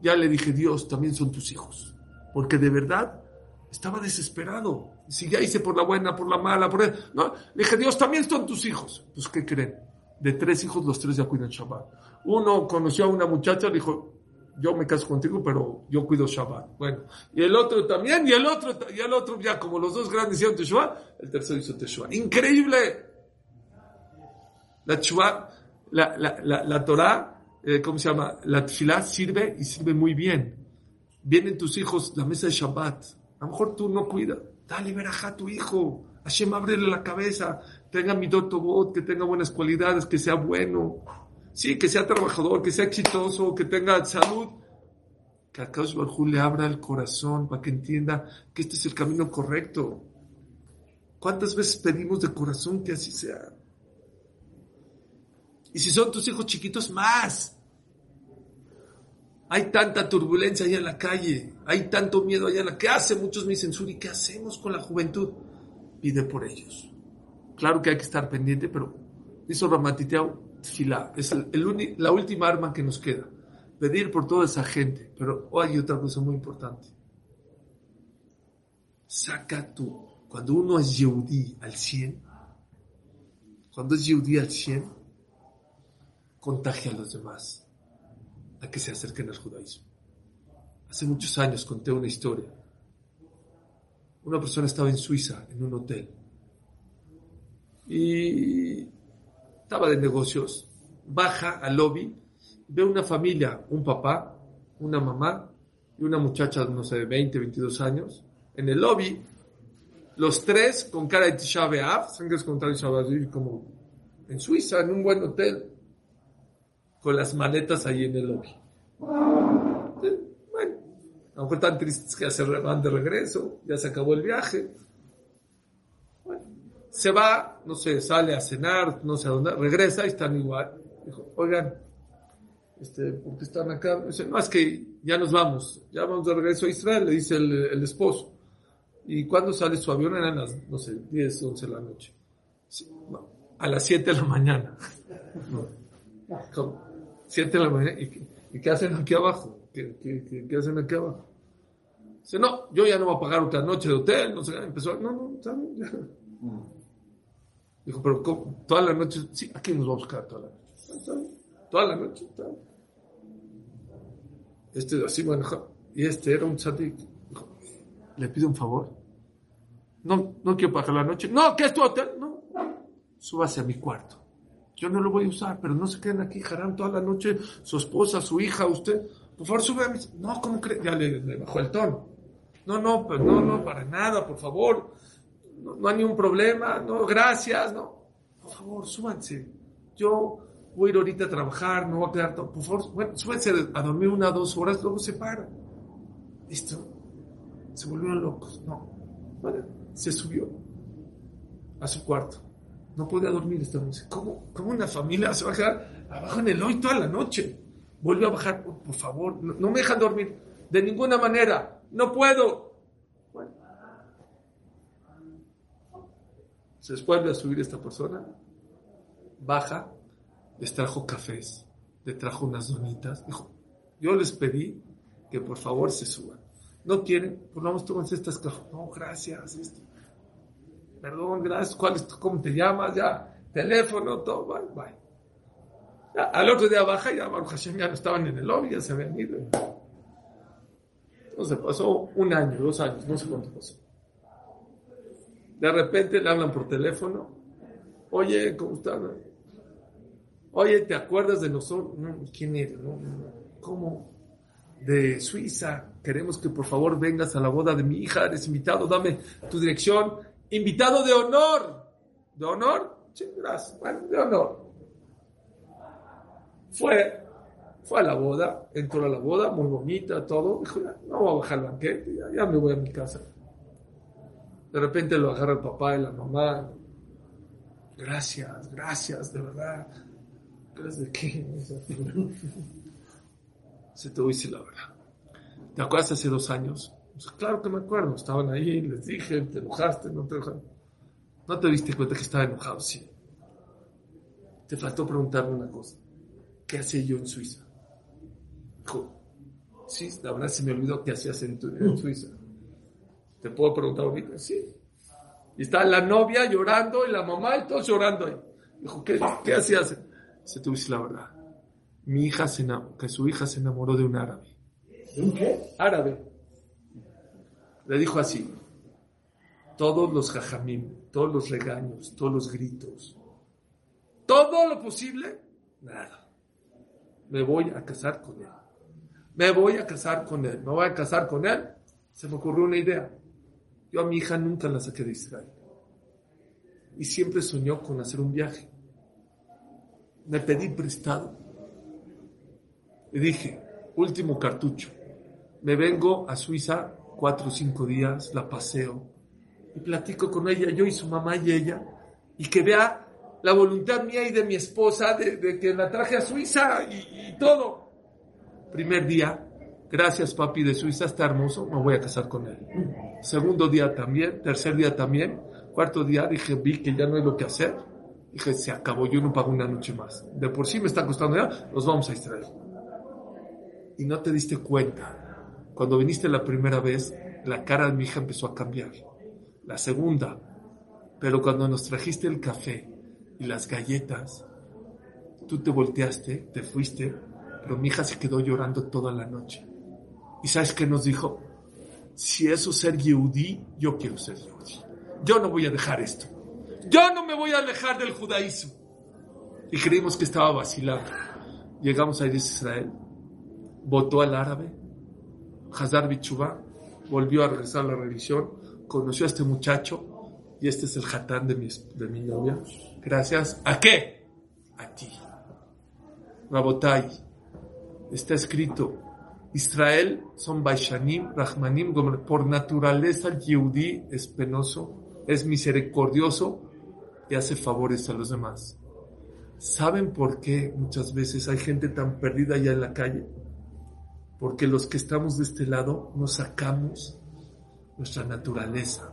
Ya le dije, Dios, también son tus hijos. Porque de verdad estaba desesperado. Si ya hice por la buena, por la mala, por... El... No, le dije, Dios, también son tus hijos. Pues, ¿qué creen? De tres hijos, los tres ya cuidan Shabbat. Uno conoció a una muchacha, le dijo, yo me caso contigo, pero yo cuido Shabbat. Bueno, y el otro también, y el otro, y el otro, ya como los dos grandes hicieron Teshuvah, el tercero hizo Teshuvah. ¡Increíble! La Teshuvah, la, la, la, la Torah, eh, ¿cómo se llama? La Tfilah sirve y sirve muy bien. Vienen tus hijos, la mesa de Shabbat. A lo mejor tú no cuidas. Dale verajá a tu hijo. Hashem, ábrele la cabeza. Tenga mi bot, que tenga buenas cualidades, que sea bueno. Sí, que sea trabajador, que sea exitoso, que tenga salud. Que a Kaush Barjú le abra el corazón para que entienda que este es el camino correcto. ¿Cuántas veces pedimos de corazón que así sea? Y si son tus hijos chiquitos, más. Hay tanta turbulencia allá en la calle, hay tanto miedo allá en la ¿Qué hace? Muchos me dicen, Suri, ¿qué hacemos con la juventud? Pide por ellos. Claro que hay que estar pendiente, pero dice Ramatiteau, fila, es el, el la última arma que nos queda. Pedir por toda esa gente. Pero oh, hay otra cosa muy importante. Saca tú. Cuando uno es Yehudi al 100, cuando es Yehudi al 100, contagia a los demás a que se acerquen al judaísmo. Hace muchos años conté una historia. Una persona estaba en Suiza, en un hotel, y estaba de negocios, baja al lobby, ve una familia, un papá, una mamá y una muchacha, no sé, de 20, 22 años, en el lobby, los tres con cara de Tisha B'Av, sangres con cara de como en Suiza, en un buen hotel, con las maletas ahí en el lobby. Bueno, a lo mejor están tristes que ya se van de regreso, ya se acabó el viaje. Bueno, se va, no sé, sale a cenar, no sé a dónde, regresa y están igual. Dijo, oigan, este, ¿por qué están acá? Dice, no, es que ya nos vamos, ya vamos de regreso a Israel, le dice el, esposo. ¿Y cuándo sale su avión? Eran las, no sé, 10, 11 de la noche. A las 7 de la mañana. (laughs) ¿Cómo? 7 de la mañana. ¿Y, y qué hacen aquí abajo? ¿Qué, qué, qué, qué hacen aquí abajo? Dice, no, yo ya no voy a pagar otra noche de hotel. No sé, empezó, no, no, ¿saben? Ya. Dijo, pero ¿cómo? toda la noche, sí, aquí nos vamos a quedar toda la noche. ¿Saben? Toda la noche. ¿saben? Este así manejó. Y este era un tzadik. Dijo, ¿le pido un favor? No, no quiero pagar la noche. No, ¿qué es tu hotel? No, súbase a mi cuarto. Yo no lo voy a usar, pero no se queden aquí, Haram, toda la noche, su esposa, su hija, usted. Por favor, sube a mi... No, ¿cómo cree? Ya le, bajó el tono. No, no, pues no, no, para nada, por favor. No, hay ningún problema, no, gracias, no. Por favor, súbanse. Yo voy a ir ahorita a trabajar, no voy a quedar todo. Por favor, bueno, súbanse a dormir una dos horas, luego se para. Listo. Se volvieron locos. No. Bueno, se subió a su cuarto. No podía dormir esta noche. ¿Cómo, ¿Cómo, una familia se va a quedar abajo en el hoy toda la noche? Vuelve a bajar, por, favor, no, me dejan dormir. De ninguna manera. No puedo. Bueno. Se vuelve a subir esta persona. Baja. Les trajo cafés. Le trajo unas donitas. Dijo, yo les pedí que por favor se suban. No quieren, por lo menos toman estas cafés. No, gracias. Esto perdón, gracias, ¿cuál es, ¿cómo te llamas? Ya, teléfono, todo, bye, bye. Al otro día baja ya Baruch Hashem ya no estaban en el lobby, ya se habían ido. Entonces pasó un año, dos años, no sé cuánto pasó. De repente le hablan por teléfono, oye, ¿cómo están? Oye, ¿te acuerdas de nosotros? No, ¿Quién eres? ¿Cómo? De Suiza. Queremos que por favor vengas a la boda de mi hija, eres invitado, dame tu dirección invitado de honor. ¿De honor? Sí, gracias. Bueno, de honor. Fue, fue a la boda, entró a la boda, muy bonita, todo. Dijo, no voy a bajar el banquete, ya, me voy a mi casa. De repente lo agarra el papá y la mamá. Gracias, gracias, de verdad. ¿Gracias de qué? (laughs) Se te decir la verdad. ¿Te acuerdas hace dos años? Pues claro que me acuerdo, estaban ahí, les dije, te enojaste, no te enojaste. No te diste cuenta que estaba enojado, sí. Te faltó preguntarme una cosa. ¿Qué hacía yo en Suiza? Dijo, sí, la verdad se me olvidó qué hacías en, tu, en Suiza. ¿Te puedo preguntar ahorita? Sí. Y está la novia llorando y la mamá y todos llorando ahí. Dijo, ¿qué, qué hacías? Se te dice la verdad. Mi hija se enam- que su hija se enamoró de un árabe. ¿De un qué? Árabe. Le dijo así. Todos los jajamim, todos los regaños, todos los gritos, todo lo posible, nada. Me voy a casar con él. Me voy a casar con él. Me voy a casar con él. Se me ocurrió una idea. Yo a mi hija nunca la saqué de Israel. Y siempre soñó con hacer un viaje. Me pedí prestado. Y dije, último cartucho. Me vengo a Suiza cuatro o cinco días, la paseo y platico con ella, yo y su mamá y ella, y que vea la voluntad mía y de mi esposa de, que la traje a Suiza y, todo. Primer día, gracias papi de Suiza, está hermoso, me voy a casar con él. Segundo día también, tercer día también, cuarto día dije, vi que ya no hay lo que hacer. Dije, se acabó, yo no pago una noche más. De por sí me está costando ya, nos vamos a Israel. Y no te diste cuenta. Cuando viniste la primera vez, la cara de mi hija empezó a cambiar. La segunda. Pero cuando nos trajiste el café y las galletas, tú te volteaste, te fuiste, pero mi hija se quedó llorando toda la noche. ¿Y sabes qué nos dijo? Si eso es ser Yehudí, yo quiero ser Yehudí. Yo no voy a dejar esto. Yo no me voy a alejar del judaísmo. Y creímos que estaba vacilando. Llegamos a Israel, votó al árabe, Hazar Bichubá, volvió a regresar a la religión, conoció a este muchacho y este es el hatán de mi, de mi novia. Gracias. ¿A qué? A ti. Rabotai. Está escrito. Israel son Baishanim, Rahmanim, por naturaleza el Yehudí es penoso, es misericordioso y hace favores a los demás. ¿Saben por qué muchas veces hay gente tan perdida allá en la calle? Porque los que estamos de este lado nos sacamos nuestra naturaleza.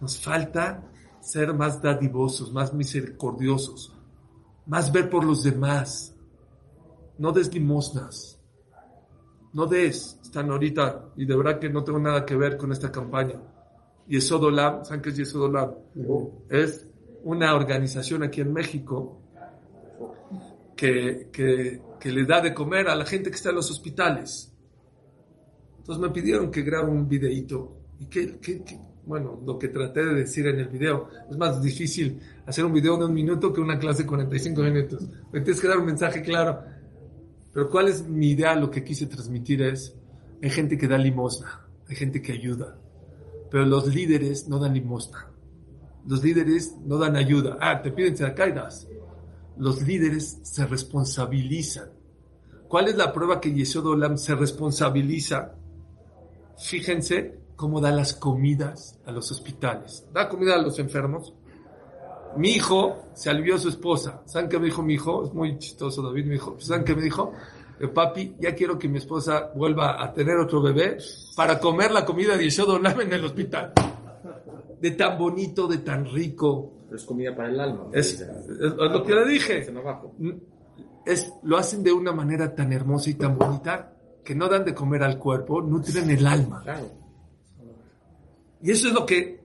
Nos falta ser más dadivosos, más misericordiosos, más ver por los demás. No des limosnas. No des. Están ahorita, y de verdad que no tengo nada que ver con esta campaña. Yesod Olam, ¿saben qué es Yesod Olam? Es una organización aquí en México que, que, que le da de comer a la gente que está en los hospitales. Entonces me pidieron que grabe un videíto. Y que, que- que- bueno, lo que traté de decir en el video, es más difícil hacer un video de un minuto que una clase de 45 minutos. Me tienes que dar un mensaje claro. Pero cuál es mi idea, lo que quise transmitir es, hay gente que da limosna, hay gente que ayuda, pero los líderes no dan limosna. Los líderes no dan ayuda. Ah, te piden acá y das. Los líderes se responsabilizan. ¿Cuál es la prueba que Yesod Olam se responsabiliza? Fíjense cómo da las comidas a los hospitales. Da comida a los enfermos. Mi hijo se alivió a su esposa. ¿Saben qué me dijo mi hijo? Es muy chistoso, David, mi hijo. ¿Saben qué me dijo? Eh, papi, ya quiero que mi esposa vuelva a tener otro bebé para comer la comida de Yesod en el hospital. De tan bonito, de tan rico. Es comida para el alma. Es, es- es lo que le dije. Es, lo hacen de una manera tan hermosa y tan bonita que no dan de comer al cuerpo, nutren el alma. Y eso es lo que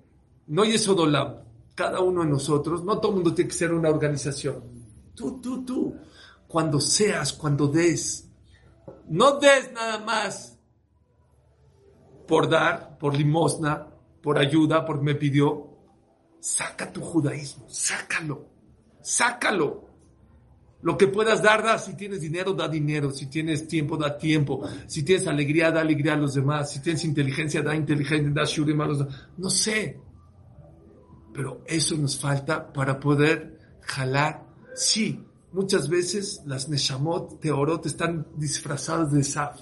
no es Odolam. Cada uno de nosotros, no todo el mundo tiene que ser una organización. Tú, tú, tú. Cuando seas, cuando des. No des nada más por dar, por limosna, por ayuda, porque me pidió. Saca tu judaísmo, sácalo, sácalo. Lo que puedas dar, da. Si tienes dinero, da dinero. Si tienes tiempo, da tiempo. Si tienes alegría, da alegría a los demás. Si tienes inteligencia, da inteligencia, da shurim a los demás. No sé. Pero eso nos falta para poder jalar. Sí, muchas veces las Neshamot, Teorot, están disfrazadas de Saf.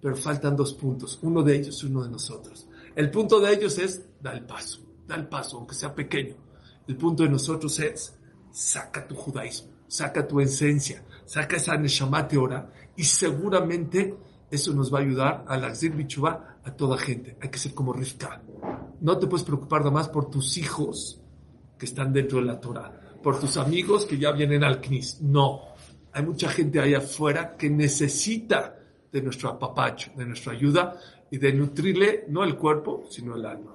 Pero faltan dos puntos. Uno de ellos, uno de nosotros. El punto de ellos es, da el paso. Da el paso, aunque sea pequeño. El punto de nosotros es, saca tu judaísmo, saca tu esencia, saca esa Neshama Teora y seguramente eso nos va a ayudar a la Bichubá a toda gente. Hay que ser como Rivka. No te puedes preocupar nada más por tus hijos que están dentro de la Torah, por tus amigos que ya vienen al CNIS. No. Hay mucha gente ahí afuera que necesita de nuestro apapacho, de nuestra ayuda y de nutrirle no el cuerpo, sino el alma.